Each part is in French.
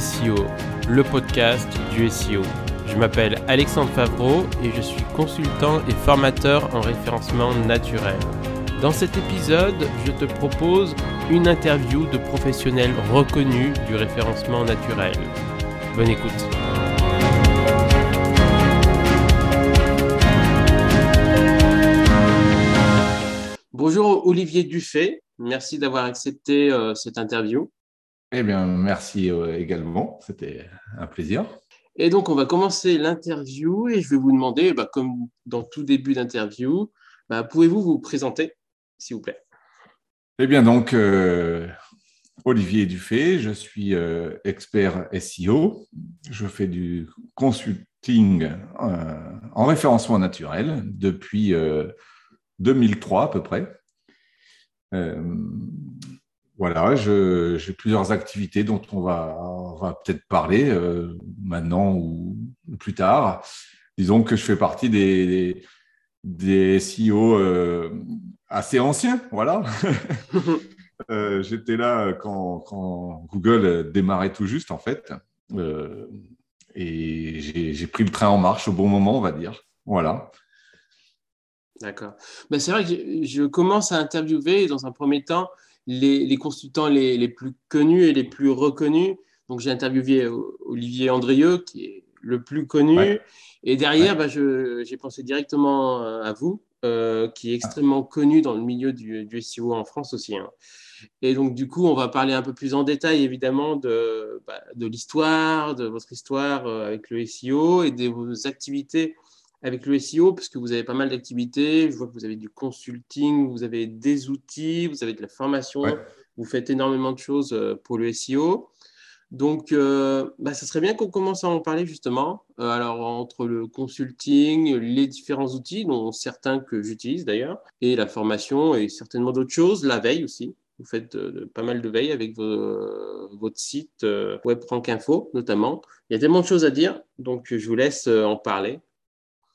SEO, le podcast du SEO. Je m'appelle Alexandre Favreau et je suis consultant et formateur en référencement naturel. Dans cet épisode, je te propose une interview de professionnels reconnus du référencement naturel. Bonne écoute. Bonjour Olivier Dufay, merci d'avoir accepté euh, cette interview. Eh bien, merci euh, également, c'était un plaisir. Et donc, on va commencer l'interview et je vais vous demander, bah, comme dans tout début d'interview, bah, pouvez-vous vous présenter, s'il vous plaît? Eh bien, donc, euh, Olivier Dufay, je suis expert SEO. Je fais du consulting en référencement naturel depuis 2003 à peu près. Euh, voilà, j'ai plusieurs activités dont on va, va peut-être parler euh, maintenant ou plus tard. Disons que je fais partie des, des, CEO euh, assez anciens, voilà. J'étais là quand, quand, Google démarrait tout juste, en fait. et j'ai pris le train en marche au bon moment, on va dire. Voilà. D'accord. Ben, c'est vrai que je, commence à interviewer dans un premier temps les, consultants les, plus connus et les plus reconnus. Donc j'ai interviewé Olivier Andrieux, qui est le plus connu. Et derrière, ben, j'ai pensé directement euh, à vous, euh, qui est extrêmement connu dans le milieu du, SEO en France aussi. Hein. Et donc, du coup, on va parler un peu plus en détail, évidemment, de, bah, de l'histoire, de votre histoire euh, avec le SEO et de vos activités avec le SEO, parce que vous avez pas mal d'activités. Je vois que vous avez du consulting, vous avez des outils, vous avez de la formation. Vous faites énormément de choses euh, pour le SEO. Donc, euh, bah, ça serait bien qu'on commence à en parler justement. Euh, alors, entre le consulting, les différents outils, dont certains que j'utilise d'ailleurs, et la formation et certainement d'autres choses, la veille aussi. Vous faites pas mal de veille avec votre site WebRank Info notamment. Il y a tellement de choses à dire, donc je vous laisse en parler.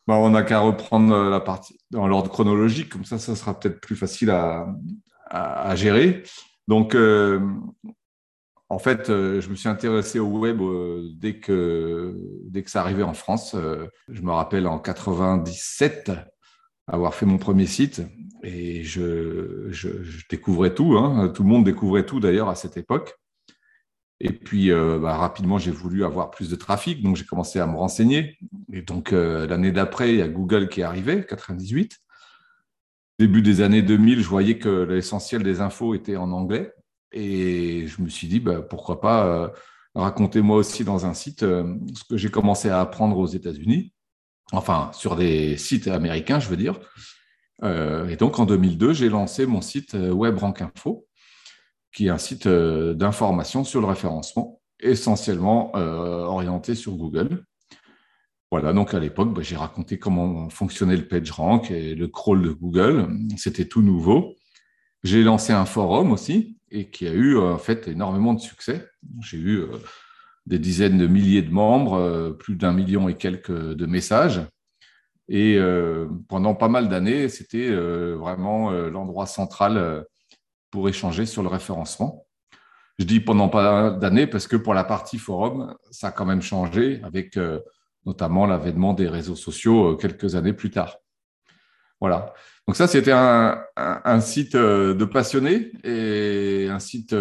Bah, on n'a qu'à reprendre la partie dans l'ordre chronologique, comme ça, ça sera peut-être plus facile à, gérer. Donc, euh, en fait, euh, je me suis intéressé au web euh, dès, que, dès que ça arrivait en France. je me rappelle en 97 avoir fait mon premier site et je, découvrais tout. Hein. Tout le monde découvrait tout d'ailleurs à cette époque. Et puis, euh, bah, rapidement, j'ai voulu avoir plus de trafic, donc j'ai commencé à me renseigner. Et donc, euh, l'année d'après, il y a Google qui est arrivé, 98. Début des années 2000, je voyais que l'essentiel des infos était en anglais. Et je me suis dit, bah, pourquoi pas euh, raconter moi aussi dans un site ce que j'ai commencé à apprendre aux États-Unis, enfin, sur des sites américains, je veux dire. et donc, en 2002, j'ai lancé mon site WebRank Info qui est un site euh, d'information sur le référencement, essentiellement euh, orienté sur Google. Voilà, donc à l'époque, bah, j'ai raconté comment fonctionnait le PageRank et le crawl de Google. C'était tout nouveau. J'ai lancé un forum aussi et qui a eu en fait énormément de succès. J'ai eu euh, des dizaines de milliers de membres, plus d'un million et quelques de messages. Et pendant pas mal d'années, c'était vraiment l'endroit central pour échanger sur le référencement. Je dis pendant pas d'années parce que pour la partie forum, ça a quand même changé avec euh, notamment l'avènement des réseaux sociaux euh, quelques années plus tard. Voilà. Donc ça, c'était un, site euh, de passionnés et un site,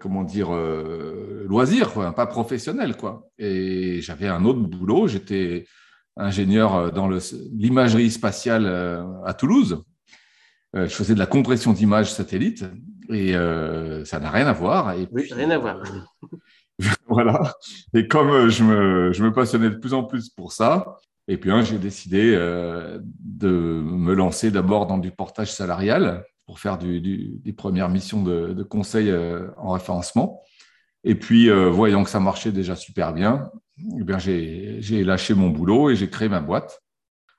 comment dire, loisir, pas professionnel. Quoi. Et j'avais un autre boulot. J'étais ingénieur dans l'imagerie spatiale à Toulouse. Euh, je faisais de la compression d'images satellite et euh, ça n'a rien à voir. Et oui, rien à voir. voilà. Et comme euh, je me, je me, passionnais de plus en plus pour ça, et puis hein, j'ai décidé de me lancer d'abord dans du portage salarial pour faire du, des premières missions de, de conseil en référencement. Et puis, voyant que ça marchait déjà super bien, eh bien j'ai lâché mon boulot et j'ai créé ma boîte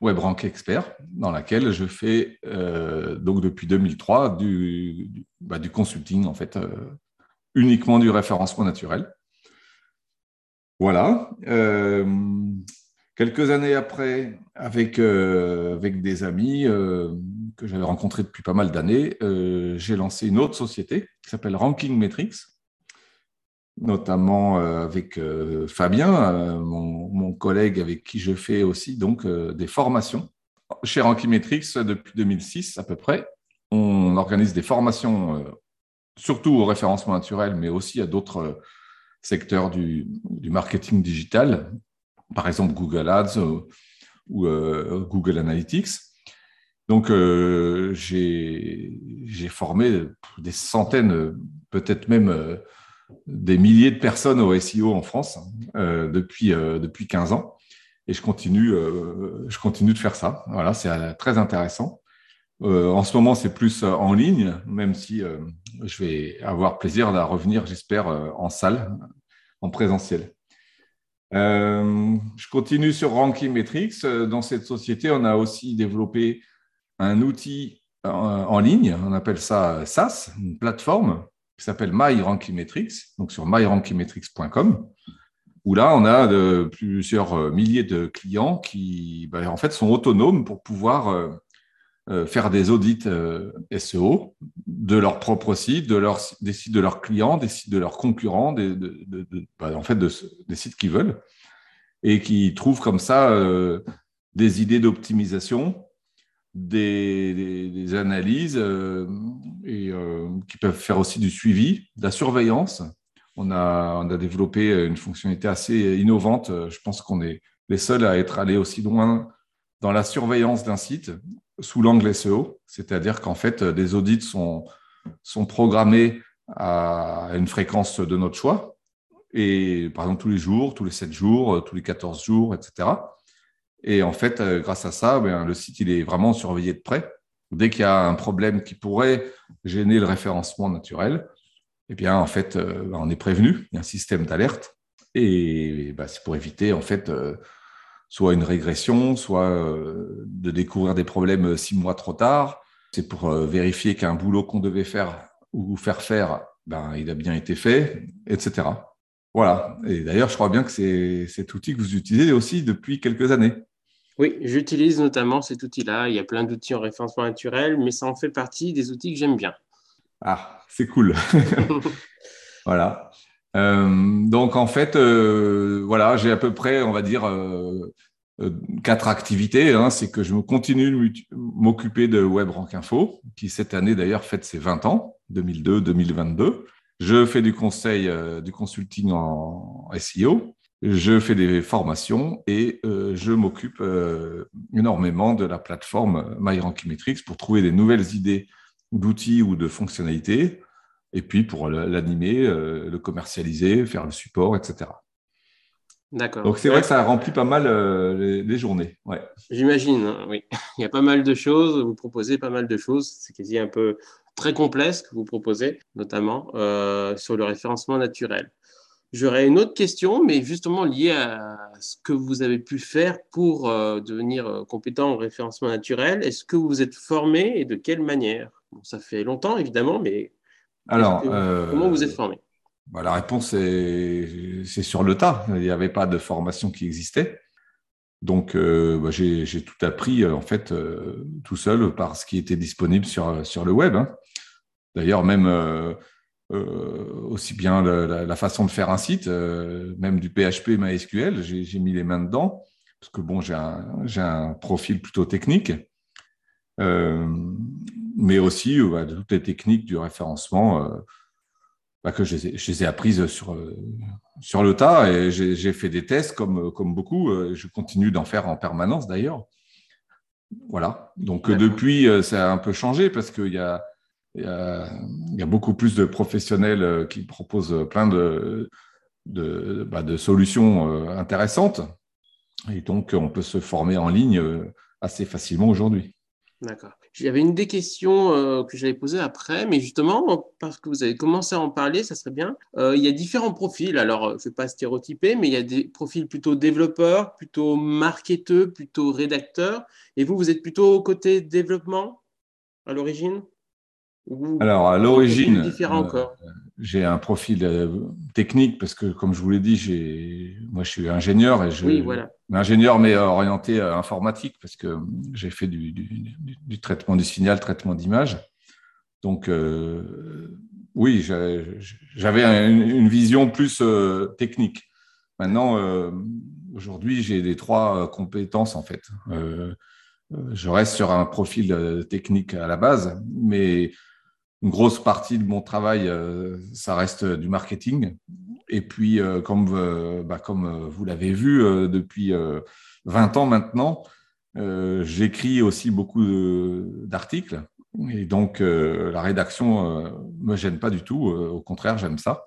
WebRank Expert, dans laquelle je fais euh, donc depuis 2003 du, bah, du, consulting, en fait, euh, uniquement du référencement naturel. Voilà. Euh, quelques années après, avec, avec des amis que j'avais rencontrés depuis pas mal d'années, j'ai lancé une autre société qui s'appelle Ranking Metrics. Notamment avec Fabien, mon, collègue avec qui je fais aussi donc des formations. Chez Rankimetrix, depuis 2006 à peu près, on organise des formations surtout au référencement naturel, mais aussi à d'autres secteurs du, marketing digital, par exemple Google Ads ou, Google Analytics. Donc, j'ai formé des centaines, peut-être même des milliers de personnes au SEO en France euh, depuis, euh, depuis 15 ans. Et je continue, euh, je continue de faire ça. Voilà, c'est très intéressant. en ce moment, c'est plus en ligne, même si je vais avoir plaisir à revenir, j'espère, en salle, en présentiel. je continue sur Ranking Metrics. Dans cette société, on a aussi développé un outil en ligne, on appelle ça SaaS, une plateforme qui s'appelle MyRankimetrics, donc sur myrankimetrics.com, où là, on a plusieurs euh, milliers de clients qui, ben, en fait, sont autonomes pour pouvoir euh, euh, faire des audits SEO de leur propre site, de leur, des sites de leurs clients, des sites de leurs concurrents, des, ben, en fait, des sites qu'ils veulent, et qui trouvent comme ça des idées d'optimisation des, analyses et euh, qui peuvent faire aussi du suivi, de la surveillance. On a, on a développé une fonctionnalité assez innovante. Je pense qu'on est les seuls à être allés aussi loin dans la surveillance d'un site sous l'angle SEO, c'est-à-dire qu'en fait, des audits sont, sont programmés à une fréquence de notre choix, et par exemple tous les jours, tous les 7 jours, tous les 14 jours, etc. Et en fait, euh, grâce à ça, ben, le site il est vraiment surveillé de près. Dès qu'il y a un problème qui pourrait gêner le référencement naturel, eh bien, en fait, euh, ben, on est prévenu. Il y a un système d'alerte. Et ben, c'est pour éviter, en fait, euh, soit une régression, soit de découvrir des problèmes six mois trop tard. C'est pour vérifier qu'un boulot qu'on devait faire ou faire faire, ben, il a bien été fait, etc. Voilà. Et d'ailleurs, je crois bien que c'est cet outil que vous utilisez aussi depuis quelques années. Oui, j'utilise notamment cet outil-là. Il y a plein d'outils en référencement naturel, mais ça en fait partie des outils que j'aime bien. Ah, c'est cool. voilà. Euh, donc en fait, euh, voilà, j'ai à peu près, on va dire, euh, quatre activités. Hein. C'est que je continue de m'occuper de WebRank Info, qui cette année d'ailleurs fête ses 20 ans, 2002-2022. Je fais du conseil, du consulting en SEO je fais des formations et euh, je m'occupe euh, énormément de la plateforme MyRankimetrics pour trouver des nouvelles idées d'outils ou de fonctionnalités, et puis pour l'animer, euh, le commercialiser, faire le support, etc. D'accord. Donc c'est vrai que ça remplit pas mal les, journées. Ouais. J'imagine, hein, oui. Il y a pas mal de choses, vous proposez pas mal de choses, c'est quasi un peu très complexe que vous proposez, notamment sur le référencement naturel. J'aurais une autre question, mais justement liée à ce que vous avez pu faire pour euh, devenir euh, compétent en référencement naturel. Est-ce que vous êtes formé et de quelle manière? Ça fait longtemps, évidemment, mais Alors, comment vous êtes formé? bah, La réponse est, c'est sur le tas. Il n'y avait pas de formation qui existait. Donc, euh, bah, j'ai, tout appris, en fait, tout seul par ce qui était disponible sur, sur le web. Hein. D'ailleurs, même euh, aussi bien la, façon de faire un site, euh, même du PHP MySQL, j'ai mis les mains dedans, parce que bon, j'ai un, profil plutôt technique, euh, mais aussi bah, de toutes les techniques du référencement bah, que je les, ai, apprises sur, sur le tas, et j'ai fait des tests comme, comme beaucoup, je continue d'en faire en permanence d'ailleurs. Voilà, donc depuis, ça a un peu changé, parce qu'il y a il y, a, beaucoup plus de professionnels euh, qui proposent plein de, bah, solutions euh, intéressantes. Et donc, on peut se former en ligne euh, assez facilement aujourd'hui. D'accord. J'avais une des questions que j'avais posées après, mais justement, parce que vous avez commencé à en parler, ça serait bien. il y a différents profils. Alors, je ne vais pas stéréotyper, mais il y a des profils plutôt développeurs, plutôt marketeux, plutôt rédacteurs. Et vous, vous êtes plutôt côté développement à l'origine? Alors, à l'origine, euh, j'ai un profil euh, technique parce que, comme je vous l'ai dit, moi, je suis ingénieur et je, oui, voilà. ingénieur mais orienté à informatique parce que j'ai fait du, traitement du signal, traitement d'image. Donc, euh, oui, j'avais une, vision plus technique. Maintenant, aujourd'hui, j'ai les trois compétences en fait. je reste sur un profil technique à la base, mais une grosse partie de mon travail, ça reste du marketing. Et puis, comme, bah, vous l'avez vu depuis 20 ans maintenant, euh, j'écris aussi beaucoup d'articles. Et donc, euh, la rédaction ne euh, me gêne pas du tout. au contraire, j'aime ça.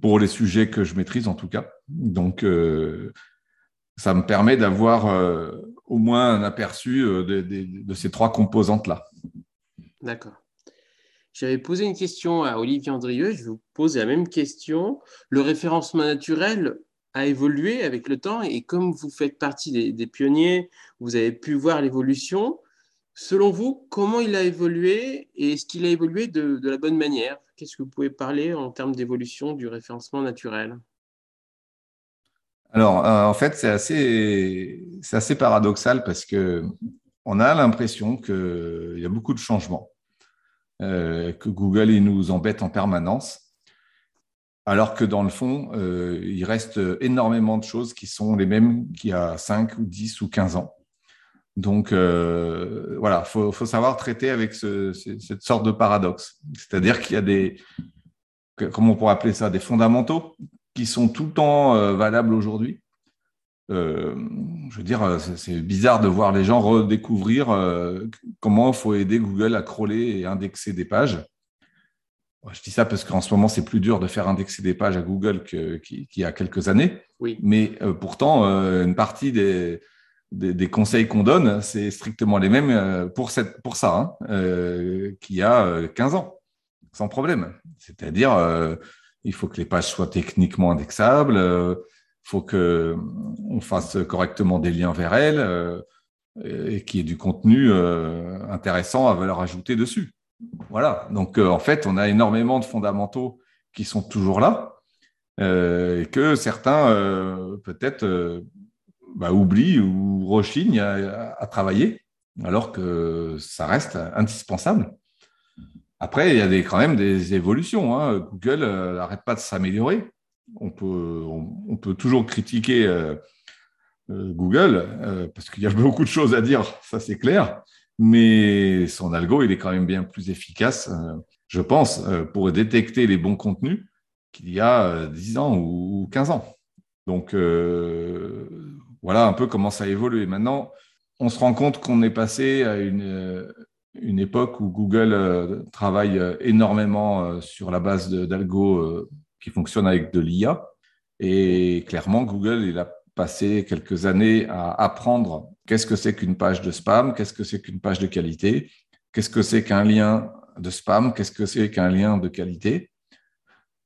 Pour les sujets que je maîtrise, en tout cas. Donc, ça me permet d'avoir au moins un aperçu de, de ces trois composantes-là. D'accord. J'avais posé une question à Olivier Andrieux, je vous pose la même question. Le référencement naturel, a évolué avec le temps et comme vous faites partie des, pionniers, vous avez pu voir l'évolution. Selon vous, comment il a évolué et est-ce qu'il a évolué de, la bonne manière? Qu'est-ce que vous pouvez parler en termes d'évolution du référencement naturel? Alors, euh, en fait, c'est assez, assez paradoxal parce que on a l'impression qu'il y a beaucoup de changements, euh, que Google il nous embête en permanence alors que dans le fond, euh, il reste énormément de choses qui sont les mêmes qu'il y a 5 ou 10 ou 15 ans. Donc euh, voilà, il faut, savoir traiter avec cette sorte de paradoxe. C'est-à-dire qu'il y a des, comment on pourrait appeler ça, des fondamentaux qui sont tout le temps valables aujourd'hui. Je veux dire, c'est bizarre de voir les gens redécouvrir comment il faut aider Google à crawler et indexer des pages. Je dis ça parce qu'en ce moment, c'est plus dur de faire indexer des pages à Google qu'il y a quelques années. Oui. Mais euh, pourtant, euh, une partie des, des, conseils qu'on donne, c'est strictement les mêmes euh, pour, cette, pour ça, hein, qu'il y a 15 ans, sans problème. C'est-à-dire, il faut que les pages soient techniquement indexables, faut qu'on fasse correctement des liens vers elles et qu'il y ait du contenu intéressant à valeur ajoutée dessus. Voilà. Donc, euh, en fait, on a énormément de fondamentaux qui sont toujours là euh, et que certains, euh, peut-être, bah, oublient ou rechignent à, travailler, alors que ça reste indispensable. Après, il y a quand même des évolutions. Hein. Google n'arrête pas de s'améliorer. On peut, toujours critiquer Google parce qu'il y a beaucoup de choses à dire, ça c'est clair mais son algo, il est quand même bien plus efficace, euh, je pense, euh, pour détecter les bons contenus qu'il y a 10 euh, ans ou 15 ans. Donc, voilà un peu comment ça a évolué. Maintenant, on se rend compte qu'on est passé à une, une époque où Google travaille énormément sur la base d'algo qui fonctionnent avec de l'IA. Et clairement, Google, il a passé quelques années à apprendre Qu'est-ce que c'est qu'une page de spam Qu'est-ce que c'est qu'une page de qualité Qu'est-ce que c'est qu'un lien de spam Qu'est-ce que c'est qu'un lien de qualité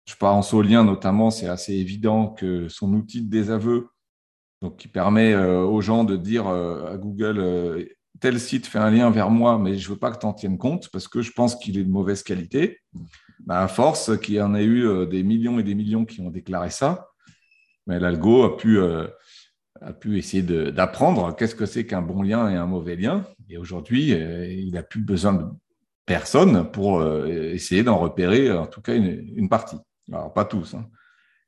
Je pense au lien notamment, c'est assez évident que son outil de désaveu, donc qui permet euh, aux gens de dire euh, à Google euh, tel site fait un lien vers moi, mais je ne veux pas que tu en tiennes compte parce que je pense qu'il est de mauvaise qualité. Bah, à force qu'il y en a eu des millions et des millions qui ont déclaré ça, mais l'algo a pu a pu essayer d'apprendre qu'est-ce que c'est qu'un bon lien et un mauvais lien. Et aujourd'hui, euh, il n'a plus besoin de personne pour euh, essayer d'en repérer en tout cas une, partie. Alors, pas tous. Hein.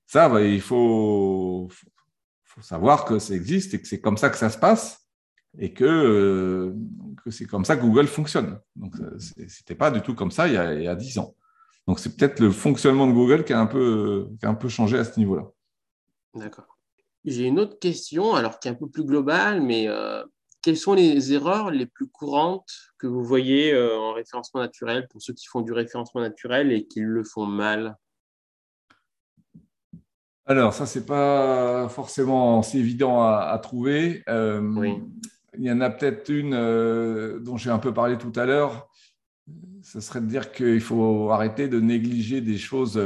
Ça, bah, il faut, savoir que ça existe et que c'est comme ça que ça se passe et que, euh, c'est comme ça que Google fonctionne. Donc, ce n'était pas du tout comme ça il y a, il y a 10 ans. Donc, c'est peut-être le fonctionnement de Google qui a un peu, qui a un peu changé à ce niveau-là. D'accord. J'ai une autre question, alors qui est un peu plus globale, mais euh, quelles sont les erreurs les plus courantes que vous voyez euh, en référencement naturel pour ceux qui font du référencement naturel et qui le font mal? Alors, ça, c'est pas forcément si évident à, trouver. Euh, oui. Il y en a peut-être une dont j'ai un peu parlé tout à l'heure. Ce serait de dire qu'il faut arrêter de négliger des choses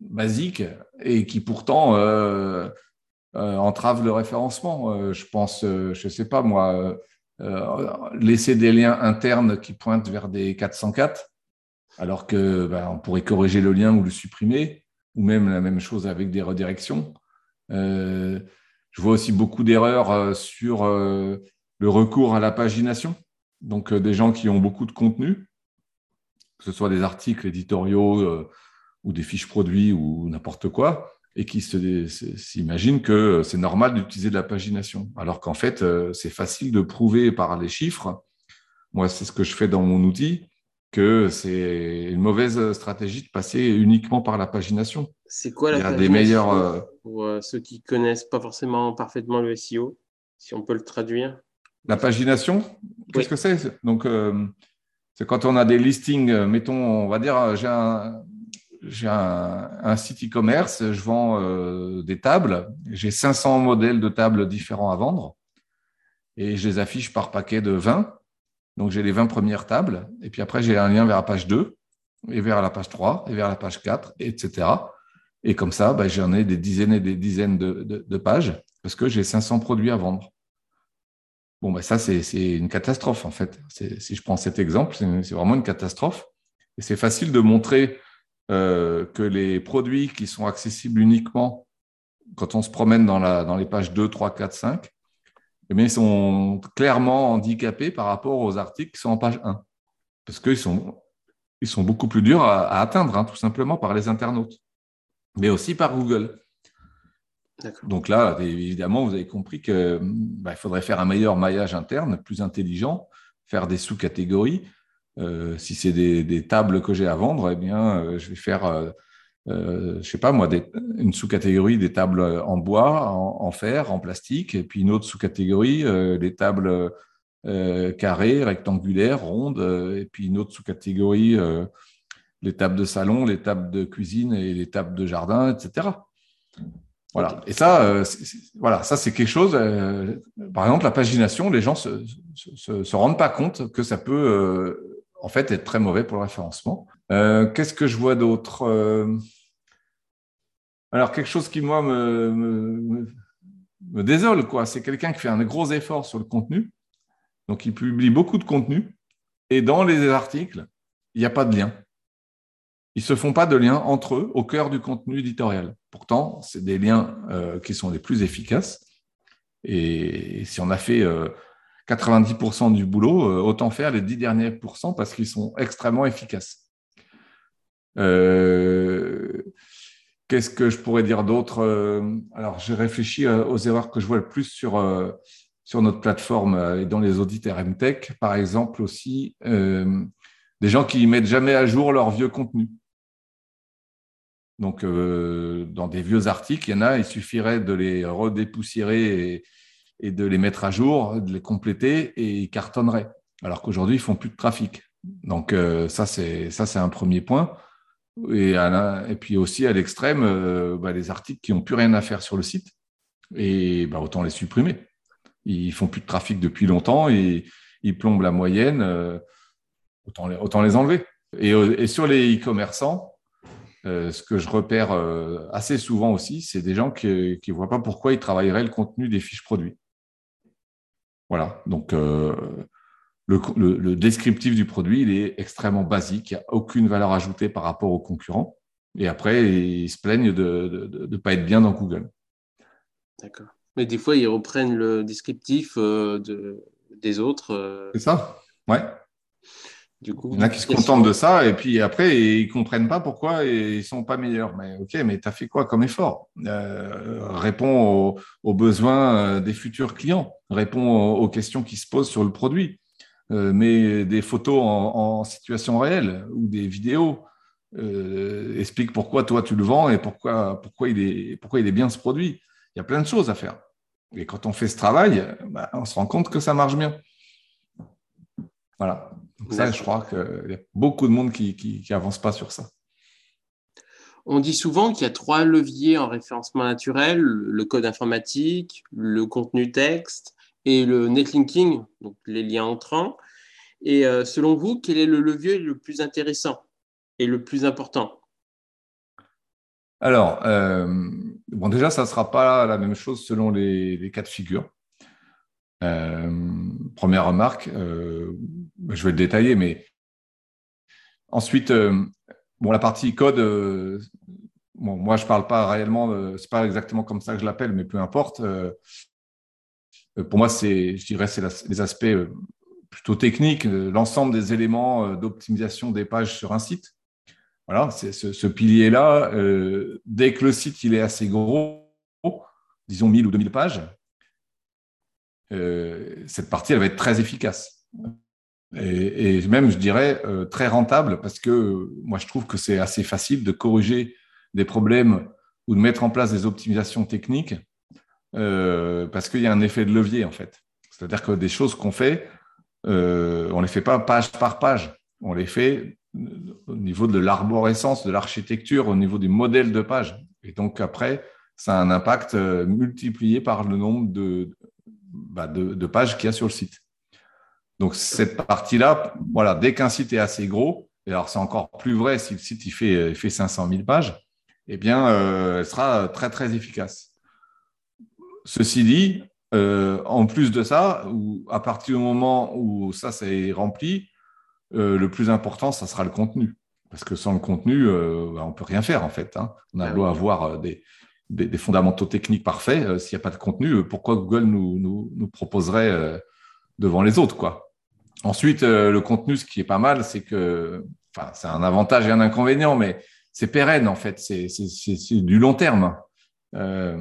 basiques et qui pourtant euh, euh, entravent le référencement. Euh, je pense, je ne sais pas moi, laisser des liens internes qui pointent vers des 404, alors que ben, pourrait corriger le lien ou le supprimer, ou même la même chose avec des redirections. je vois aussi beaucoup d'erreurs sur le recours à la pagination, donc des gens qui ont beaucoup de contenu que ce soit des articles éditoriaux ou des fiches produits ou n'importe quoi, et qui s'imaginent que c'est normal d'utiliser de la pagination, alors qu'en fait, c'est facile de prouver par les chiffres. Moi, c'est ce que je fais dans mon outil que c'est une mauvaise stratégie de passer uniquement par la pagination. C'est quoi la des meilleurs, euh, Pour euh, ceux qui connaissent pas forcément parfaitement le SEO, si on peut le traduire? La pagination, qu'est-ce que c'est? Donc, euh, c'est quand on a des listings, mettons, on va dire, j'ai un, j'ai un, site e-commerce, je vends des tables, j'ai 500 modèles de tables différents à vendre et je les affiche par paquet de 20. Donc, j'ai les 20 premières tables, et puis après, j'ai un lien vers la page 2, et vers la page 3, et vers la page 4, etc. Et comme ça, ben, j'en ai des dizaines et des dizaines de, pages, parce que j'ai 500 produits à vendre. Bon, ben ça, c'est une catastrophe, en fait. Si je prends cet exemple, c'est vraiment une catastrophe. Et c'est facile de montrer euh, que les produits qui sont accessibles uniquement quand on se promène dans, la, dans les pages 2, 3, 4, 5, eh ils sont clairement handicapés par rapport aux articles qui sont en page 1. Parce qu'ils sont, ils sont beaucoup plus durs à, atteindre, hein, tout simplement par les internautes, mais aussi par Google. Donc là, évidemment, vous avez compris qu'il bah, faudrait faire un meilleur maillage interne, plus intelligent, faire des sous-catégories. Euh, si c'est des, tables que j'ai à vendre, eh bien, euh, je vais faire euh, je sais pas moi, une sous-catégorie des tables en bois, en, fer, en plastique, et puis une autre sous-catégorie des tables carrées, rectangulaires, rondes, et puis une autre sous-catégorie les tables de salon, les tables de cuisine et les tables de jardin, etc. Voilà. Et ça, voilà, ça c'est quelque chose. par exemple, la pagination, les gens se, se, se, rendent pas compte que ça peut en fait être très mauvais pour le référencement. Qu'est-ce que je vois d'autre alors, quelque chose qui, moi, me, désole, quoi, c'est quelqu'un qui fait un gros effort sur le contenu. Donc, il publie beaucoup de contenu. Et dans les articles, il n'y a pas de lien. Ils ne se font pas de lien entre eux au cœur du contenu éditorial. Pourtant, c'est des liens euh, qui sont les plus efficaces. Et si on a fait 90% euh, du boulot, euh, autant faire les 10 derniers pourcents parce qu'ils sont extrêmement efficaces. Qu'est-ce que je pourrais dire d'autre Alors, j'ai réfléchi aux erreurs que je vois le plus sur, sur notre plateforme et dans les audits RMTech. Par exemple, aussi, des gens qui ne mettent jamais à jour leur vieux contenu. Donc, dans des vieux articles, il y en a, il suffirait de les redépoussiérer et, de les mettre à jour, de les compléter et ils cartonneraient. Alors qu'aujourd'hui, ils font plus de trafic. Donc, ça, c'est un premier point. Et, puis aussi à l'extrême, euh, bah, les articles qui n'ont plus rien à faire sur le site, et bah, autant les supprimer. Ils font plus de trafic depuis longtemps et ils plombent la moyenne, euh, autant, les, autant enlever. Euh, et sur les e-commerçants, ce que je repère assez souvent aussi, c'est des gens qui ne voient pas pourquoi ils travailleraient le contenu des fiches produits. Voilà, donc le, descriptif du produit, il est extrêmement basique, il n'y a aucune valeur ajoutée par rapport aux concurrents. Et après, ils se plaignent de ne pas être bien dans Google. D'accord. Mais des fois, ils reprennent le descriptif euh, de, des autres. Euh. C'est ça Ouais. Du coup, il y en a qui se contentent de ça et puis après, ils ne comprennent pas pourquoi ils ne sont pas meilleurs. Mais ok, mais tu as fait quoi comme effort? Euh, Réponds aux, besoins des futurs clients, réponds aux questions qui se posent sur le produit. Euh, mais des photos en, situation réelle ou des vidéos. Euh, explique pourquoi toi tu le vends et pourquoi, pourquoi, il est, pourquoi il est bien ce produit. Il y a plein de choses à faire. Et quand on fait ce travail, bah, on se rend compte que ça marche bien. Voilà. Donc ça, je crois qu'il y a beaucoup de monde qui n'avance pas sur ça. On dit souvent qu'il y a trois leviers en référencement naturel, le code informatique, le contenu texte et le netlinking, donc les liens entrants. Et euh, selon vous, quel est le levier le plus intéressant et le plus important? Alors, euh, bon, déjà, ça ne sera pas la même chose selon les, cas de figure. Euh, première remarque, je vais le détailler, mais ensuite, bon, la partie code, bon, moi, je ne parle pas réellement, ce n'est pas exactement comme ça que je l'appelle, mais peu importe. Euh, pour moi, c'est, je dirais, c'est les aspects euh, plutôt technique, l'ensemble des éléments d'optimisation des pages sur un site. Voilà, c'est ce, pilier-là, dès que le site il est assez gros, disons 1000 ou 2000 pages, cette partie, elle va être très efficace. Et, même, je dirais, très rentable parce que moi, je trouve que c'est assez facile de corriger des problèmes ou de mettre en place des optimisations techniques euh, parce qu'il y a un effet de levier en fait. C'est-à-dire que des choses qu'on fait, euh, on ne les fait pas page par page, on les fait au niveau de l'arborescence, de l'architecture, au niveau du modèle de page. Et donc après, ça a un impact euh, multiplié par le nombre bah, de, pages qu'il y a sur le site. Donc cette partie-là, voilà, dès qu'un site est assez gros, et alors c'est encore plus vrai si le site il fait, il fait 500 000 pages, eh bien, euh, elle sera très, très efficace. Ceci dit, euh, en plus de ça, à partir du moment où ça, c'est rempli, euh, le plus important, ça sera le contenu. Parce que sans le contenu, bah, on ne peut rien faire, en fait. Hein. On a ah beau avoir des, fondamentaux techniques parfaits, s'il n'y a pas de contenu, pourquoi Google nous, nous, proposerait devant les autres quoi? Ensuite, le contenu, ce qui est pas mal, c'est que, enfin, c'est un avantage et un inconvénient, mais c'est pérenne en fait, c'est du long terme. Euh,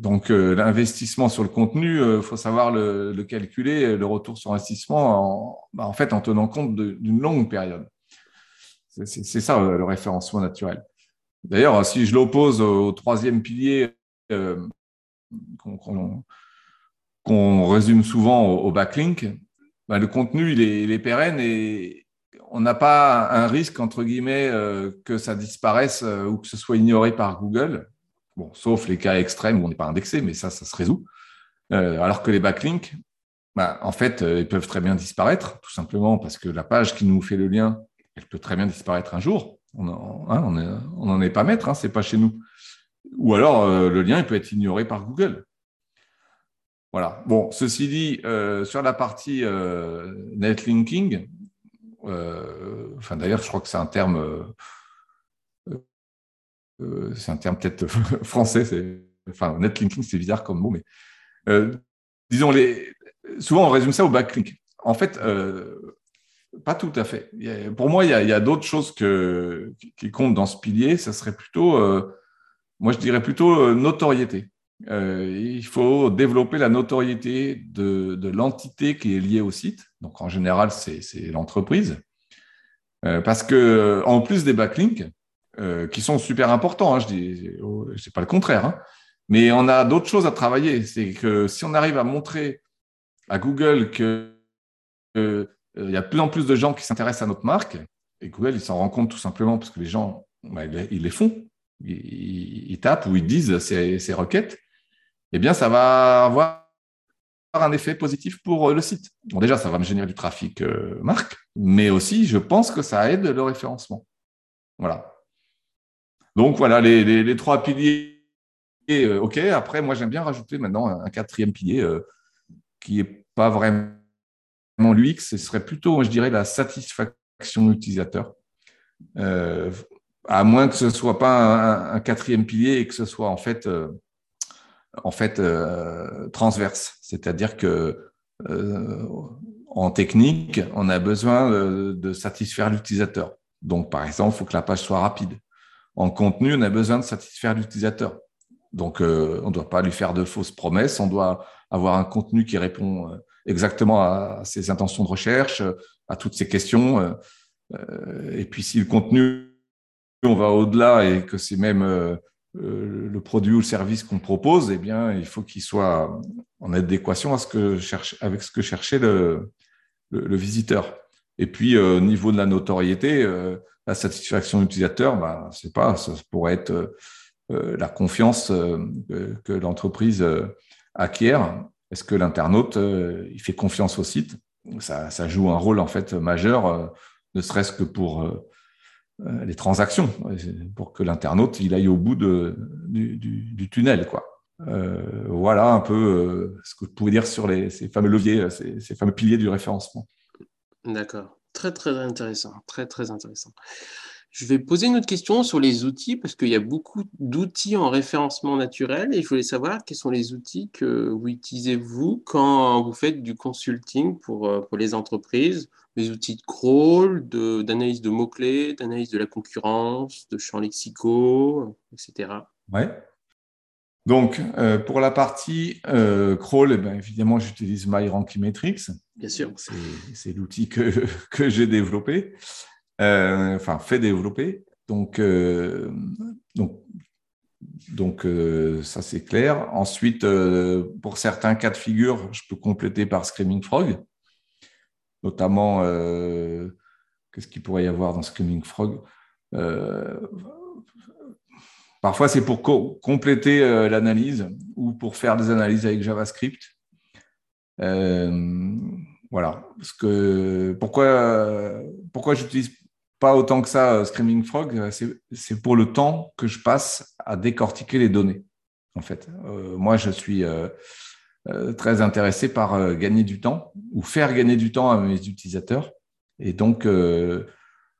donc euh, l'investissement sur le contenu, il euh, faut savoir le, calculer, le retour sur investissement en, bah, en fait en tenant compte d'une longue période. C'est ça le référencement naturel. D'ailleurs, si je l'oppose au, troisième pilier qu'on résume souvent au, backlink, bah, le contenu il est, pérenne et, on n'a pas un risque, entre guillemets, euh, que ça disparaisse euh, ou que ce soit ignoré par Google. Bon, sauf les cas extrêmes où on n'est pas indexé, mais ça, ça se résout. Euh, alors que les backlinks, bah, en fait, ils peuvent très bien disparaître, tout simplement parce que la page qui nous fait le lien, elle peut très bien disparaître un jour. On n'en hein, est pas maître, hein, ce n'est pas chez nous. Ou alors, le lien il peut être ignoré par Google. Voilà. Bon, ceci dit, sur la partie netlinking, euh, enfin, d'ailleurs, je crois que c'est un terme, euh, euh, c'est un terme peut-être français. Enfin, netlinking, c'est bizarre comme mot, mais disons, les, souvent on résume ça au backlink. En fait, pas tout à fait. pour moi, il y a, d'autres choses qui comptent dans ce pilier. Ça serait plutôt, moi je dirais plutôt notoriété. Il faut développer la notoriété de, l'entité qui est liée au site. Donc en général, c'est l'entreprise. Euh, parce que en plus des backlinks, euh, qui sont super importants, hein, je dis, c'est pas le contraire, hein, mais on a d'autres choses à travailler. C'est que si on arrive à montrer à Google que euh, il y a de plus en plus de gens qui s'intéressent à notre marque, et Google, il s'en rend compte tout simplement parce que les gens, bah, ils les font, ils, tapent ou ils disent ces requêtes, eh bien, ça va avoir un effet positif pour euh, le site. Bon, déjà, ça va me générer du trafic euh, marque, mais aussi, je pense que ça aide le référencement. Voilà. Donc, voilà, les, trois piliers. Euh, OK, après, moi, j'aime bien rajouter maintenant un, quatrième pilier qui n'est pas vraiment l'UX, ce serait plutôt, je dirais, la satisfaction utilisateur. à moins que ce ne soit pas un, quatrième pilier et que ce soit en fait en fait euh, transverse. C'est-à-dire que euh, en technique, on a besoin de, satisfaire l'utilisateur. Donc, par exemple, il faut que la page soit rapide. En contenu, on a besoin de satisfaire l'utilisateur. Donc, euh, on ne doit pas lui faire de fausses promesses. On doit avoir un contenu qui répond exactement à ses intentions de recherche, à toutes ces questions. et puis, si le contenu, on va au-delà et que c'est même euh, le produit ou le service qu'on propose, eh bien, il faut qu'il soit en adéquation avec ce que cherchait le, visiteur. Et puis, euh, au niveau de la notoriété, euh, la satisfaction utilisateur, bah, c'est pas, ça pourrait être la confiance que l'entreprise acquiert. Est-ce que l'internaute, il fait confiance au site? Ça, ça, joue un rôle en fait majeur, ne serait-ce que pour euh, les transactions pour que l'internaute il aille au bout du, tunnel quoi. Euh, voilà un peu euh, ce que vous pouvez dire sur ces fameux leviers, ces, fameux piliers du référencement. D'accord, très très intéressant, très très intéressant. Je vais poser une autre question sur les outils, parce qu'il y a beaucoup d'outils en référencement naturel, et je voulais savoir quels sont les outils que vous utilisez, vous, quand vous faites du consulting euh, pour les entreprises, les outils de crawl, d'analyse de, mots-clés, d'analyse de la concurrence, de champs lexicaux, etc. Ouais. Donc, euh, pour la partie euh, crawl, eh ben, évidemment, j'utilise MyRankimetrics. Bien sûr. C'est l'outil que, que j'ai développé, euh, enfin, fait développer. Donc, donc, donc ça, c'est clair. Ensuite, pour certains cas de figure, je peux compléter par Screaming Frog, notamment, qu'est-ce qu'il pourrait y avoir dans Screaming Frog Parfois, c'est pour compléter euh, l'analyse ou pour faire des analyses avec JavaScript. Euh, voilà. Parce que, pourquoi pourquoi j'utilise pas autant que ça euh, Screaming Frog C'est pour le temps que je passe à décortiquer les données. En fait, moi, je suis très intéressé par gagner du temps ou faire gagner du temps à mes utilisateurs. Et donc,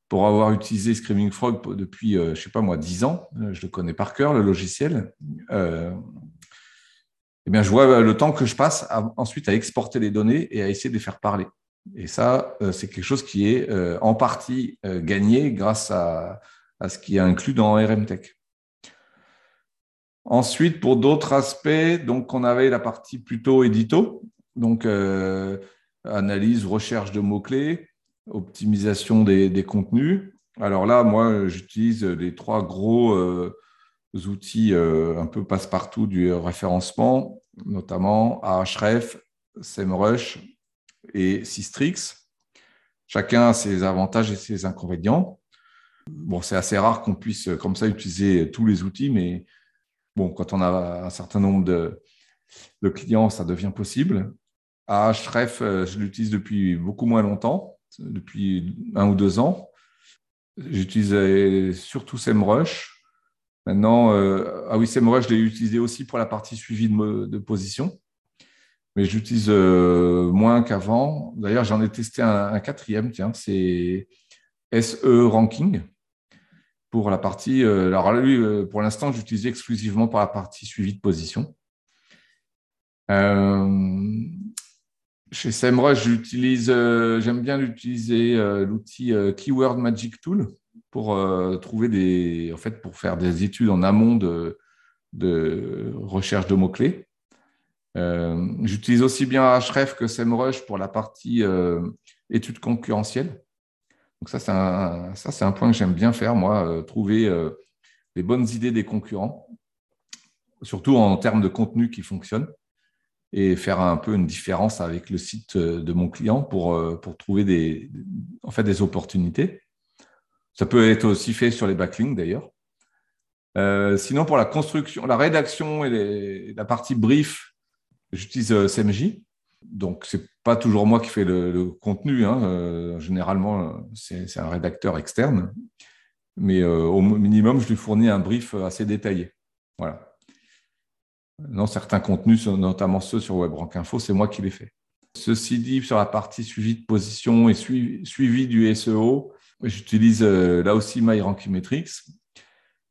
pour avoir utilisé Screaming Frog depuis, je euh, je sais pas moi, 10 ans, euh, je le connais par cœur, le logiciel, euh, eh bien, je vois le temps que je passe ensuite à exporter les données et à essayer de les faire parler. Et ça, c'est quelque chose qui est en partie gagné grâce à, ce qui est inclus dans RMTech. Ensuite, pour d'autres aspects, donc on avait la partie plutôt édito, donc analyse, recherche de mots-clés, optimisation des, contenus. Alors là, moi, j'utilise les trois gros euh, outils euh, un peu passe-partout du référencement, notamment Ahref, SEMrush et Systrix. Chacun a ses avantages et ses inconvénients. Bon, c'est assez rare qu'on puisse comme ça utiliser tous les outils, mais bon, quand on a un certain nombre de, clients, ça devient possible. Ahref, euh, je l'utilise depuis beaucoup moins longtemps depuis un ou deux ans. J'utilisais surtout SEMrush. Maintenant, euh, ah oui, SEMrush, je l'ai utilisé aussi pour la partie suivi de, position, mais j'utilise euh, moins qu'avant. D'ailleurs, j'en ai testé un, quatrième, tiens, c'est SE Ranking pour la partie. Euh, alors lui, pour l'instant, j'utilise exclusivement pour la partie suivi de position. Chez SEMrush, j'utilise, euh, j'aime bien utiliser euh, l'outil euh, Keyword Magic Tool pour trouver des, en fait, pour faire des études en amont de, de recherche de mots-clés. J'utilise aussi bien Ahref que SEMrush pour la partie études concurrentielles. Donc ça, c'est un, ça, c'est un point que j'aime bien faire, moi, trouver les bonnes idées des concurrents, surtout en termes de contenu qui fonctionne et faire un peu une différence avec le site euh, de mon client pour, euh, pour trouver des, en fait, des opportunités. Ça peut être aussi fait sur les backlinks d'ailleurs. Euh, sinon, pour la construction, la rédaction et la partie brief, j'utilise SMJ. Donc, ce n'est pas toujours moi qui fais le, contenu. Hein. généralement, c'est un rédacteur externe. Mais au minimum, je lui fournis un brief assez détaillé. Voilà. Non, certains contenus, notamment ceux sur WebRank Info, c'est moi qui les fais. Ceci dit, sur la partie suivi de position et suivi, du SEO, j'utilise euh, là aussi MyRankimetrics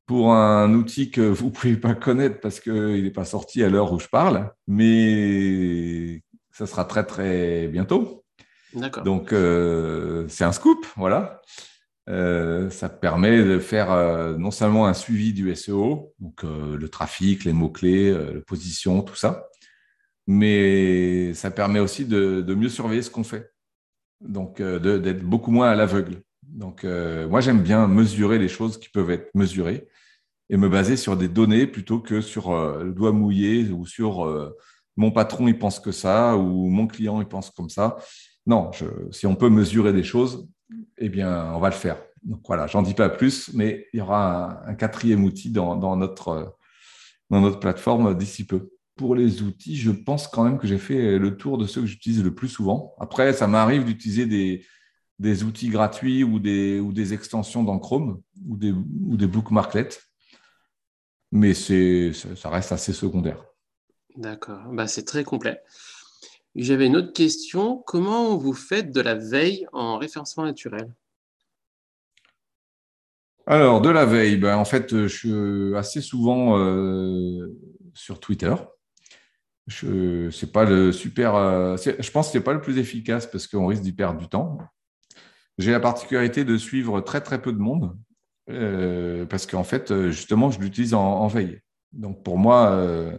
pour un outil que vous ne pouvez pas connaître parce qu'il n'est pas sorti à l'heure où je parle, mais ça sera très très bientôt. D'accord. Donc, euh, c'est un scoop, voilà. Euh, ça permet de faire euh, non seulement un suivi du SEO, donc le trafic, les mots-clés, la position, tout ça, mais ça permet aussi de, mieux surveiller ce qu'on fait, donc d'être beaucoup moins à l'aveugle. Donc, moi, j'aime bien mesurer les choses qui peuvent être mesurées et me baser sur des données plutôt que sur le doigt mouillé ou sur mon patron, il pense que ça ou mon client, il pense comme ça. Non, si on peut mesurer des choses, eh bien, on va le faire. Donc voilà, j'en dis pas plus, mais il y aura un, quatrième outil dans, notre, plateforme d'ici peu. Pour les outils, je pense quand même que j'ai fait le tour de ceux que j'utilise le plus souvent. Après, ça m'arrive d'utiliser des, outils gratuits ou des, ou des extensions dans Chrome ou des, ou des bookmarklets, mais ça reste assez secondaire. D'accord, bah, c'est très complet. J'avais une autre question. Comment vous faites de la veille en référencement naturel? Alors, de la veille, ben, en fait, je suis assez souvent euh, sur Twitter. Je c'est pas le super. Euh, je pense que c'est pas le plus efficace parce qu'on risque d'y perdre du temps. J'ai la particularité de suivre très très peu de monde euh, parce qu'en fait, justement, je l'utilise en, veille. Donc pour moi, euh,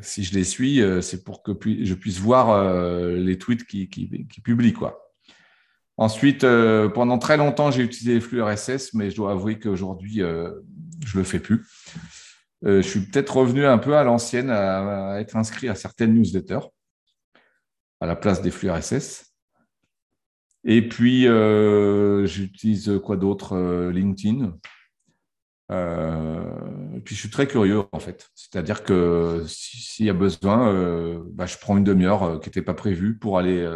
si je les suis, c'est pour que je puisse voir les tweets qui, qui, qui publient quoi. Ensuite, pendant très longtemps, j'ai utilisé les flux RSS, mais je dois avouer qu'aujourd'hui, je le fais plus. Euh, je suis peut-être revenu un peu à l'ancienne, à, être inscrit à certaines newsletters à la place des flux RSS. Et puis, euh, j'utilise quoi d'autre? Euh, puis, je suis très curieux, en fait. C'est-à-dire que s'il y a besoin, bah, je prends une demi-heure qui n'était pas prévue pour aller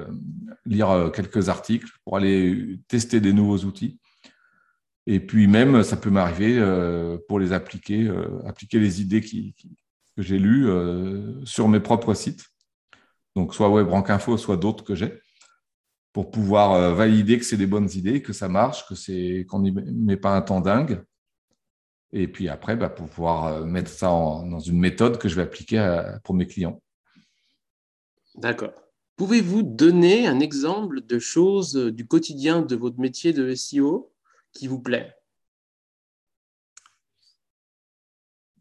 lire quelques articles, pour aller tester des nouveaux outils. Et puis même, ça peut m'arriver euh, pour les appliquer, euh, appliquer les idées que j'ai lues euh, sur mes propres sites. Donc soit WebRank Info, soit d'autres que j'ai, pour pouvoir valider que c'est des bonnes idées, que ça marche, que c'est qu'on n'y met pas un temps dingue. Et puis après, bah, pouvoir mettre ça dans une méthode que je vais appliquer pour mes clients. D'accord. Pouvez-vous donner un exemple de choses du quotidien de votre métier de SEO qui vous plaît?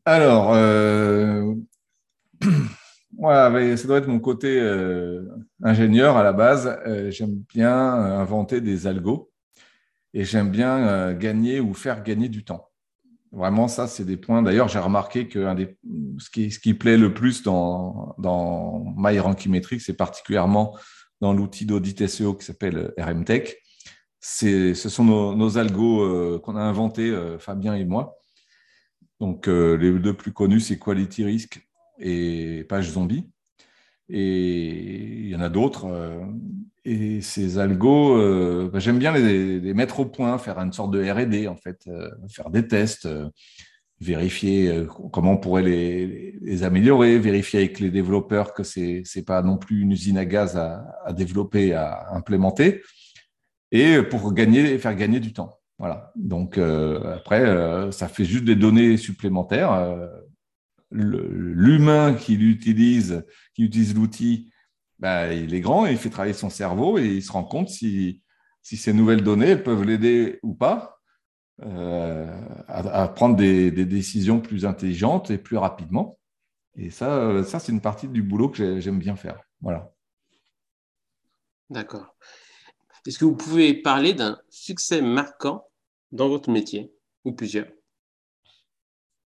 Alors, euh, ça doit être mon côté euh, ingénieur à la base. Euh, j'aime bien inventer des algos et j'aime bien gagner ou faire gagner du temps. Vraiment, ça, c'est des points. D'ailleurs, j'ai remarqué que ce, qui, plaît le plus dans, dans c'est particulièrement dans l'outil d'audit SEO qui s'appelle RMTech, ce sont nos, algos euh, qu'on a inventés, euh, Fabien et moi. Donc, euh, les deux plus connus, c'est Quality Risk et Page Zombie. Et il y en a d'autres. et ces algos, bah, j'aime bien les, mettre au point, faire une sorte de RD, en fait, faire des tests, vérifier comment on pourrait les, améliorer, vérifier avec les développeurs que ce n'est pas non plus une usine à gaz à, à développer, à implémenter et pour gagner, faire gagner du temps. Voilà. Donc euh, après, euh, ça fait juste des données supplémentaires. Euh, l'humain qui l'utilise, qui utilise l'outil, bah, il est grand et il fait travailler son cerveau et il se rend compte si, ces nouvelles données peuvent l'aider ou pas à, prendre des, des, décisions plus intelligentes et plus rapidement. Et ça, ça c'est une partie du boulot que j'aime bien faire. Voilà. D'accord. Est-ce que vous pouvez parler d'un succès marquant dans votre métier ou plusieurs?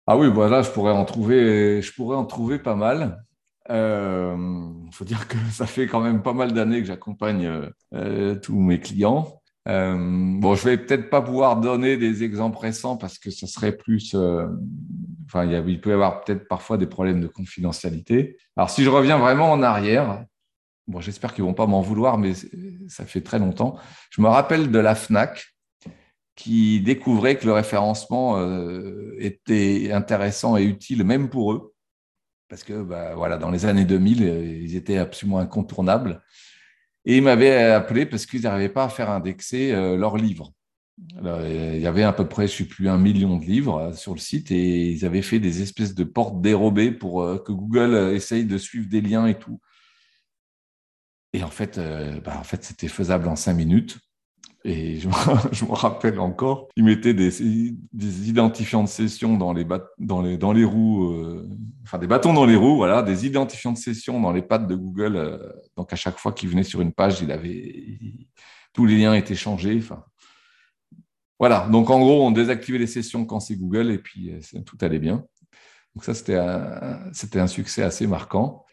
Ah oui, voilà, je pourrais en trouver, je pourrais en trouver pas mal. Il euh, faut dire que ça fait quand même pas mal d'années que j'accompagne euh, tous mes clients. Euh, bon, je vais peut-être pas pouvoir donner des exemples récents parce que ça serait plus. enfin, il, il peut y avoir peut-être parfois des problèmes de confidentialité. Alors, si je reviens vraiment en arrière, bon, j'espère qu'ils vont pas m'en vouloir, mais ça fait très longtemps. Je me rappelle de la FNAC qui découvrait que le référencement euh, était intéressant et utile même pour eux, parce que bah, voilà, dans les années 2000, euh, ils étaient absolument incontournables. Et ils m'avaient appelé parce qu'ils n'arrivaient pas à faire indexer euh, leurs livres. il y avait à peu près, je ne sais plus, un million de livres sur le site et ils avaient fait des espèces de portes dérobées pour que Google essaye de suivre des liens et tout. Et en fait, bah, en fait c'était faisable en cinq minutes. Et je me, rappelle encore, ils mettaient des, identifiants de session dans les, dans les, dans les roues, euh, enfin des bâtons dans les roues, voilà, des identifiants de session dans les pattes de Google. Euh, donc à chaque fois qu'il venait sur une page, il avait, tous les liens étaient changés. Enfin, voilà, donc en gros, on désactivait les sessions quand c'est Google et puis tout allait bien. Donc ça, c'était c'était un succès assez marquant.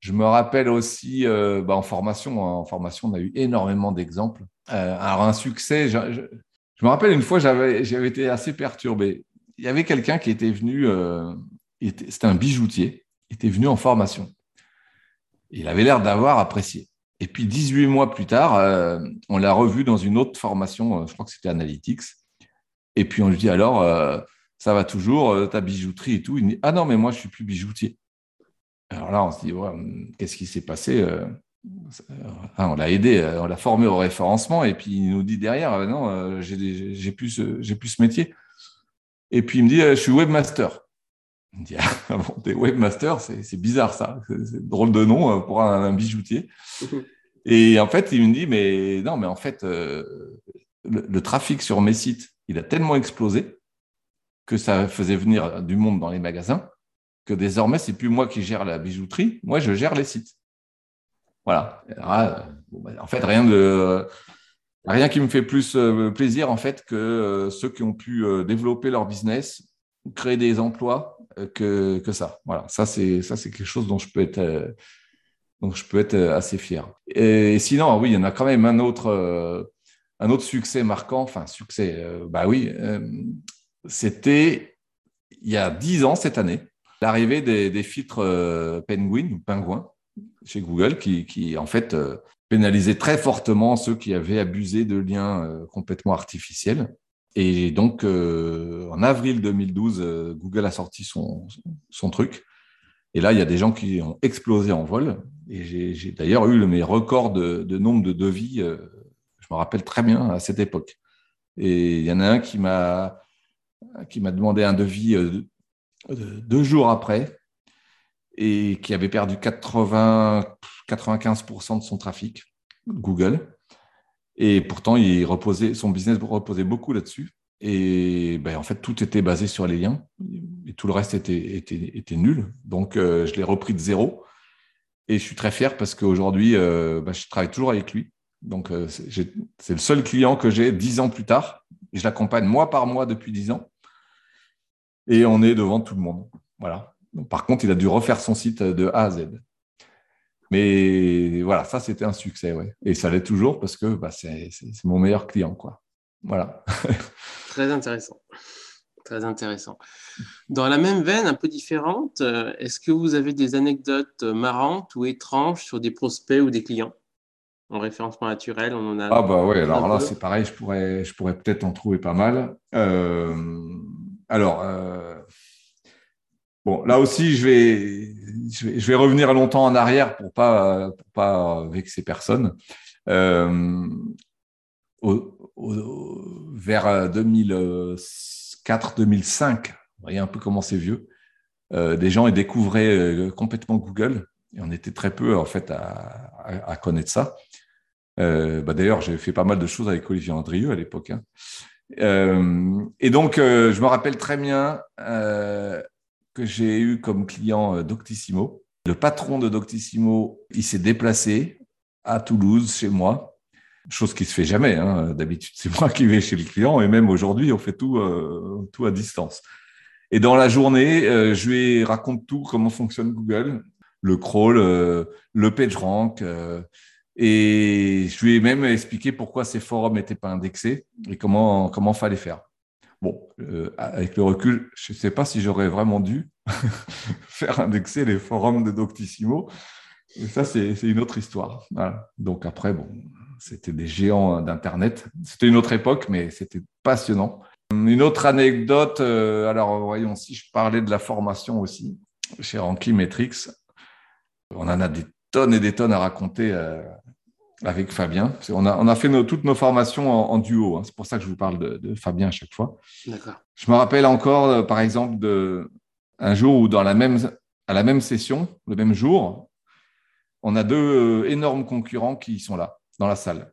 Je me rappelle aussi euh, bah, en formation, hein, en formation, on a eu énormément d'exemples. Euh, alors un succès, je, me rappelle une fois, j'avais été assez perturbé. Il y avait quelqu'un qui était venu, euh, c'était un bijoutier, était venu en formation. Il avait l'air d'avoir apprécié. Et puis 18 mois plus tard, on l'a revu dans une autre formation, je crois que c'était Analytics. Et puis on lui dit alors, ça va toujours, ta bijouterie et tout. Il dit, ah non, mais moi je suis plus bijoutier. Alors là, on se dit, hum, qu'est-ce qui s'est passé euh on l'a aidé, on l'a formé au référencement, et puis il nous dit derrière, non, j'ai plus, plus ce métier. Et puis il me dit, je suis webmaster. Il me dit, ah bon, t'es webmaster, c'est bizarre ça, c'est drôle de nom pour un, bijoutier. Et en fait, il me dit, mais non, mais en fait, le, le, trafic sur mes sites, il a tellement explosé que ça faisait venir du monde dans les magasins que désormais, c'est plus moi qui gère la bijouterie, moi, je gère les sites. Voilà. Bah, en fait, rien qui me fait plus euh, plaisir en fait que euh, ceux qui ont pu euh, développer leur business, créer des emplois que, ça. Voilà. Ça c'est ça quelque chose dont je peux être assez fier. Et, sinon, oui, il y en a quand même un autre un autre succès marquant. Enfin, succès. bah oui, c'était il y a dix ans cette année l'arrivée des, filtres euh, Penguin ou chez Google qui, en fait euh, pénalisait très fortement ceux qui avaient abusé de liens euh, complètement artificiels. Et donc, en avril 2012, Google a sorti son, son, truc. Et là, il y a des gens qui ont explosé en vol. Et j'ai d'ailleurs eu mes records de, de, nombre de devis. je me rappelle très bien à cette époque. Et il y en a un qui m'a qui m'a demandé un devis deux jours après et qui avait perdu 80, 95% de son trafic, Google. Et pourtant, il reposait, son business reposait beaucoup là-dessus. Et ben, en fait, tout était basé sur les liens et tout le reste était, était, nul. Donc, euh, je l'ai repris de zéro. Et je suis très fier parce qu'aujourd'hui, euh, ben, je travaille toujours avec lui. Donc, euh, c'est le seul client que j'ai dix ans plus tard. Et je l'accompagne mois par mois depuis dix ans et on est devant tout le monde. Voilà. Par contre, il a dû refaire son site de A à Z. Mais voilà, ça, c'était un succès, ouais. Et ça l'est toujours parce que bah, c'est mon meilleur client, quoi. Voilà. Très intéressant. Très intéressant. Dans la même veine, un peu différente, euh, est-ce que vous avez des anecdotes marrantes ou étranges sur des prospects ou des clients? En référencement naturel On en a. Ah bah ouais, alors là, c'est pareil, je pourrais, je pourrais peut-être en trouver pas mal. Euh, alors, euh, là aussi, je vais, revenir longtemps en arrière pour pas, pour pas vexer personne. Euh, vers 2004-2005, vous voyez un peu comment c'est vieux, euh, des gens découvraient complètement Google et on était très peu en fait à, connaître ça. Bah, d'ailleurs, j'ai fait pas mal de choses avec Olivier Andrieux à l'époque. Hein. Euh, et donc, euh, je me rappelle très bien euh, que j'ai eu comme client Doctissimo. Le patron de Doctissimo, il s'est déplacé à Toulouse, chez moi, chose qui se fait jamais. Hein. D'habitude, c'est moi qui vais chez le client, et même aujourd'hui, on fait tout, tout à distance. Et dans la journée, je lui raconte tout, comment fonctionne Google, le crawl, le PageRank, et je lui ai même expliqué pourquoi ces forums n'étaient pas indexés et comment comment fallait faire. Bon, euh, avec le recul, je ne sais pas si j'aurais vraiment dû faire indexer les forums de Doctissimo. Et ça, c'est une autre histoire. Donc après, bon, c'était des géants d'Internet. C'était une autre époque, mais c'était passionnant. Une autre anecdote, euh, alors voyons, si je parlais de la formation aussi, chez Ranky Metrix, on en a des tonnes et des tonnes à raconter euh, avec Fabien. On a, on a fait toutes nos formations en, duo. Hein. C'est pour ça que je vous parle de, Fabien à chaque fois. Je me rappelle encore, euh, par exemple, de, un jour où dans la même, à la même session, le même jour, on a deux euh, énormes concurrents qui sont là, dans la salle.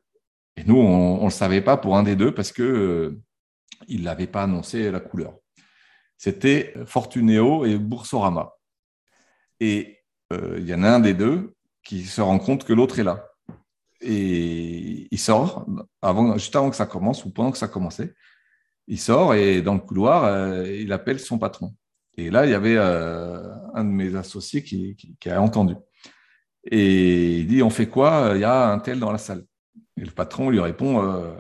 Et nous, on ne le savait pas pour un des deux parce qu'il euh, il n'avait pas annoncé la couleur. C'était Fortuneo et Boursorama. Et il y en a un des deux qui se rend compte que l'autre est là. Et il sort, juste avant que ça commence ou pendant que ça commençait. Il sort et dans le couloir, euh, il appelle son patron. Et là, il y avait euh, un de mes associés qui, a entendu. Et il dit On fait quoi? Il y a un tel dans la salle. Et le patron lui répond euh,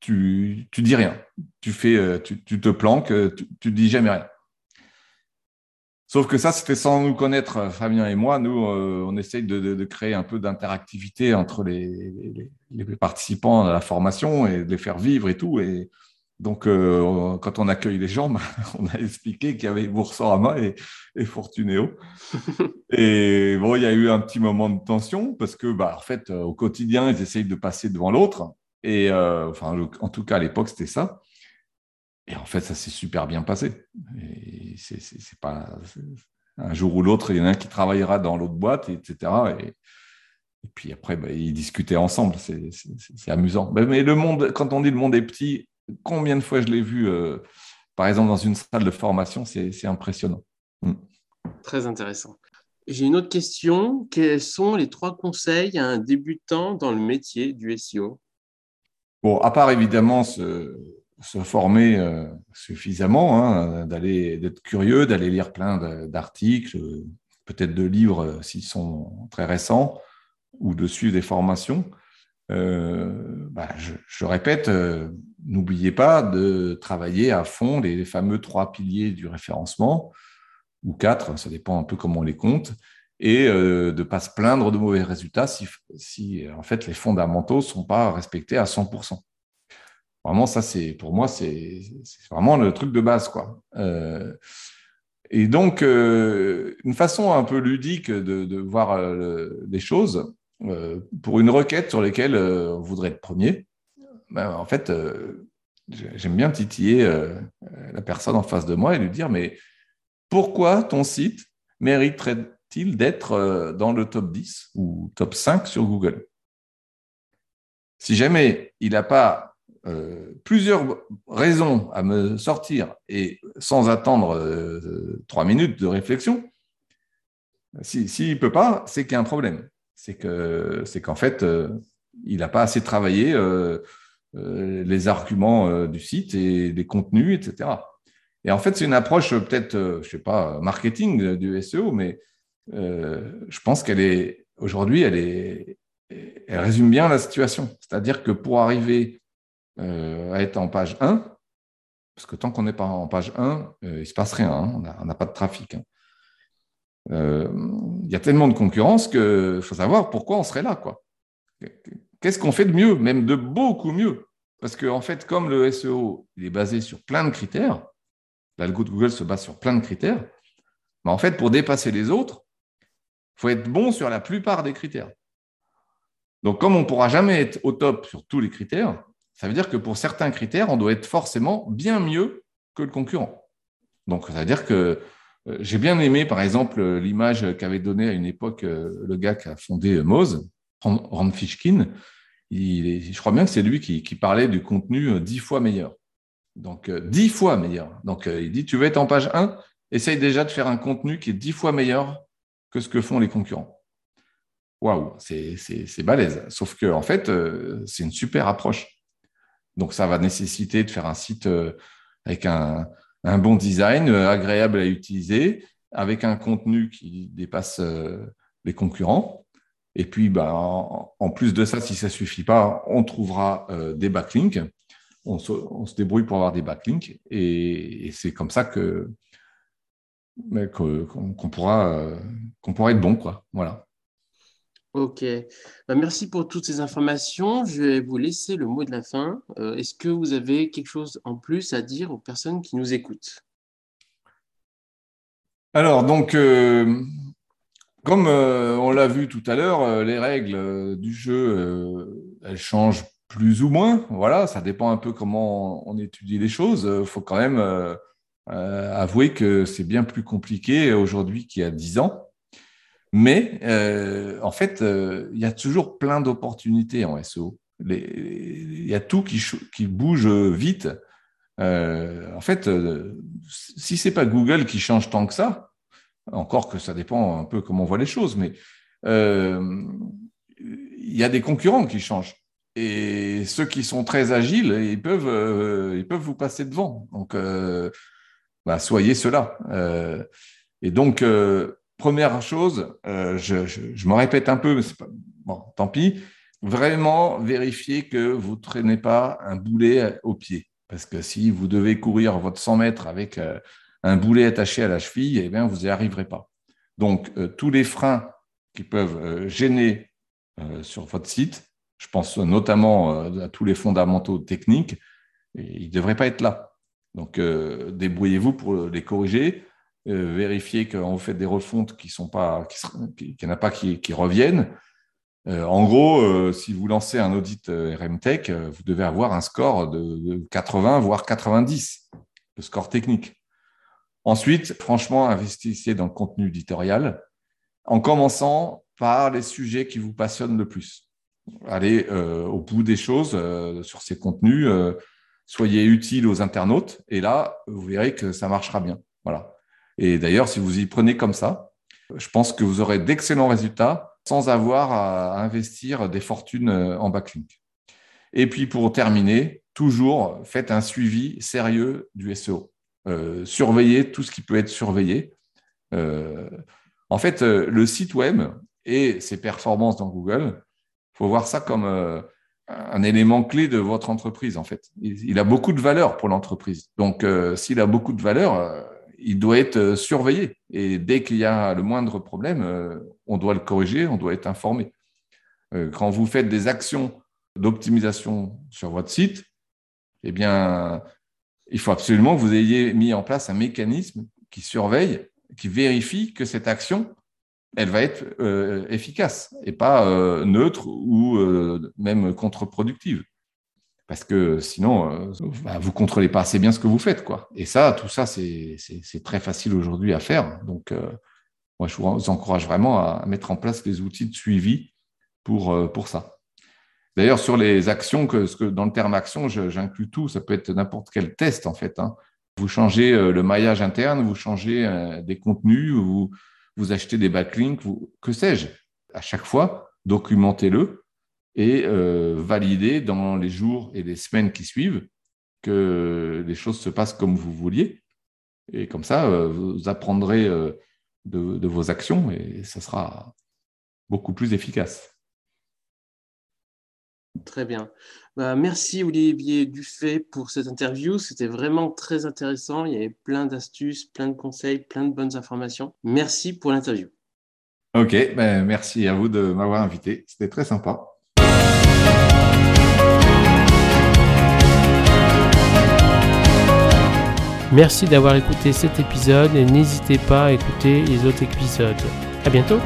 tu, tu dis rien. Tu, fais, tu te planques, tu, tu dis jamais rien. Sauf que ça, c'était sans nous connaître, euh, Fabien et moi. Nous, euh, on essaye de, créer un peu d'interactivité entre les, participants à la formation et de les faire vivre et tout. Et, Donc, euh, quand on accueille les gens, on a expliqué qu'il y avait Boursorama et, et Fortunéo. et bon, il y a eu un petit moment de tension parce que, bah, en fait, au quotidien, ils essayent de passer devant l'autre. Et euh, enfin, en tout cas, à l'époque, c'était ça. Et en fait, ça s'est super bien passé. Et c'est pas un jour ou l'autre, il y en a un qui travaillera dans l'autre boîte, etc. Et, et puis après, bah, ils discutaient ensemble. C'est amusant. Mais le monde, quand on dit le monde est petit, combien de fois je l'ai vu, euh, par exemple, dans une salle de formation, c'est impressionnant. Mm. Très intéressant. J'ai une autre question. Quels sont les trois conseils à un débutant dans le métier du SEO Bon, à part évidemment se, former euh, suffisamment, hein, d'aller d'être curieux, d'aller lire plein d'articles, peut-être de livres euh, s'ils sont très récents, ou de suivre des formations. Bah, je, répète, n'oubliez pas de travailler à fond les fameux trois piliers du référencement, ou quatre, ça dépend un peu comment on les compte, et euh, de ne pas se plaindre de mauvais résultats si, si en fait les fondamentaux ne sont pas respectés à 100%. Vraiment, ça, c'est pour moi, c'est vraiment le truc de base. quoi. Euh, et donc, euh, une façon un peu ludique de, voir les choses, pour une requête sur laquelle on voudrait être premier, ben, en fait, euh, j'aime bien titiller euh, la personne en face de moi et lui dire, mais pourquoi ton site mériterait-il d'être euh, dans le top 10 ou top 5 sur Google? Si jamais il n'a pas plusieurs raisons à me sortir et sans attendre trois minutes de réflexion, s'il ne peut pas, c'est qu'il y a un problème. C'est qu'en fait, il n'a pas assez travaillé euh, les arguments euh, du site et les contenus, etc. Et en fait, c'est une approche euh, peut-être, je sais pas, marketing du SEO, mais je pense qu'elle est aujourd'hui, elle est, elle résume bien la situation. C'est-à-dire que pour arriver à être en page 1, parce que tant qu'on n'est pas en page 1, il ne se passe rien, hein, on n'a pas de trafic. Hein. Il y a tellement de concurrence qu'il faut savoir pourquoi on serait là. quoi. Qu'est-ce qu'on fait de mieux, même de beaucoup mieux? Parce qu'en en fait, comme le SEO il est basé sur plein de critères, l'algo de Google se base sur plein de critères, mais en fait, pour dépasser les autres, il faut être bon sur la plupart des critères. Donc, comme on ne pourra jamais être au top sur tous les critères, ça veut dire que pour certains critères, on doit être forcément bien mieux que le concurrent. Donc, ça veut dire que euh, j'ai bien aimé, par exemple, l'image qu'avait donnée à une époque euh, le gars qui a fondé Moz, Ron Fishkin je crois bien que c'est lui qui, parlait du contenu euh, dix fois meilleur. Donc, euh, dix fois meilleur. Donc, euh, il dit, tu veux être en page 1, essaye déjà de faire un contenu qui est dix fois meilleur que ce que font les concurrents. Waouh, c'est balèze. Sauf que, en fait, c'est une super approche. Donc, ça va nécessiter de faire un site avec un, bon design, agréable à utiliser, avec un contenu qui dépasse les concurrents. Et puis, bah, en, plus de ça, si ça ne suffit pas, on trouvera euh, des backlinks. On se, débrouille pour avoir des backlinks. Et, c'est comme ça que qu'on pourra, euh, pourra être bon. Quoi. Voilà. Ok. Bah, merci pour toutes ces informations. Je vais vous laisser le mot de la fin. Euh, est-ce que vous avez quelque chose en plus à dire aux personnes qui nous écoutent? Alors, donc, comme euh, on l'a vu tout à l'heure, euh, les règles euh, du jeu, elles changent plus ou moins. Voilà, ça dépend un peu comment on étudie les choses. Il faut quand même avouer que c'est bien plus compliqué aujourd'hui qu'il y a dix ans. Mais en fait, il y a toujours plein d'opportunités en SEO. il y a tout qui, bouge vite. en fait, si c'est pas Google qui change tant que ça, encore que ça dépend un peu comment on voit les choses, mais euh, il y a des concurrents qui changent. Et ceux qui sont très agiles, ils peuvent, euh, ils peuvent vous passer devant. Donc, euh, bah, soyez cela. et donc, première chose, je, je, me répète un peu, mais pas, bon, tant pis, vraiment vérifiez que vous ne traînez pas un boulet au pied. Parce que si vous devez courir votre 100 mètres avec un boulet attaché à la cheville, eh bien, vous n'y arriverez pas. Donc, euh, tous les freins qui peuvent euh, gêner euh, sur votre site, je pense notamment à tous les fondamentaux techniques, ils ne devraient pas être là. Donc, débrouillez-vous pour les corriger. Vérifiez quand vous faites des refontes qui sont pas, qu'il n'y a pas qui, qui reviennent. en gros, si vous lancez un audit RMTech, vous devez avoir un score de 80, voire 90, le score technique. Ensuite, franchement, investissez dans le contenu éditorial en commençant par les sujets qui vous passionnent le plus. Allez euh, au bout des choses euh, sur ces contenus, euh, soyez utile aux internautes et là, vous verrez que ça marchera bien. Voilà. Et d'ailleurs, si vous y prenez comme ça, je pense que vous aurez d'excellents résultats sans avoir à investir des fortunes en backlink. Et puis pour terminer, toujours faites un suivi sérieux du SEO. Euh, surveiller tout ce qui peut être surveillé. Euh, en fait, euh, le site web et ses performances dans Google, il faut voir ça comme un élément clé de votre entreprise, en fait. Il, a beaucoup de valeur pour l'entreprise. Donc, s'il a beaucoup de valeur, il doit être surveillé. Et dès qu'il y a le moindre problème, on doit le corriger, on doit être informé. quand vous faites des actions d'optimisation sur votre site, eh bien, il faut absolument que vous ayez mis en place un mécanisme qui surveille, qui vérifie que cette action, elle va être euh, efficace et pas euh, neutre ou euh, même contre-productive. Parce que sinon, bah, vous contrôlez pas assez bien ce que vous faites. Quoi. Et ça, tout ça, c'est très facile aujourd'hui à faire. Donc, moi, je vous encourage vraiment à mettre en place les outils de suivi pour, pour ça. D'ailleurs, sur les actions, que, que dans le terme action, j'inclus tout. Ça peut être n'importe quel test, en fait. Hein. Vous changez euh, le maillage interne, vous changez euh, des contenus, vous, vous achetez des backlinks, vous, que sais-je. À chaque fois, documentez-le et euh, validez dans les jours et les semaines qui suivent que les choses se passent comme vous vouliez. Et comme ça, vous apprendrez de vos actions et ça sera beaucoup plus efficace. Très bien. Bah, merci Olivier Dufay pour cette interview. C'était vraiment très intéressant. Il y avait plein d'astuces, plein de conseils, plein de bonnes informations. Merci pour l'interview. Ok, ben, merci à vous de m'avoir invité. C'était très sympa. Merci d'avoir écouté cet épisode et n'hésitez pas à écouter les autres épisodes. À bientôt!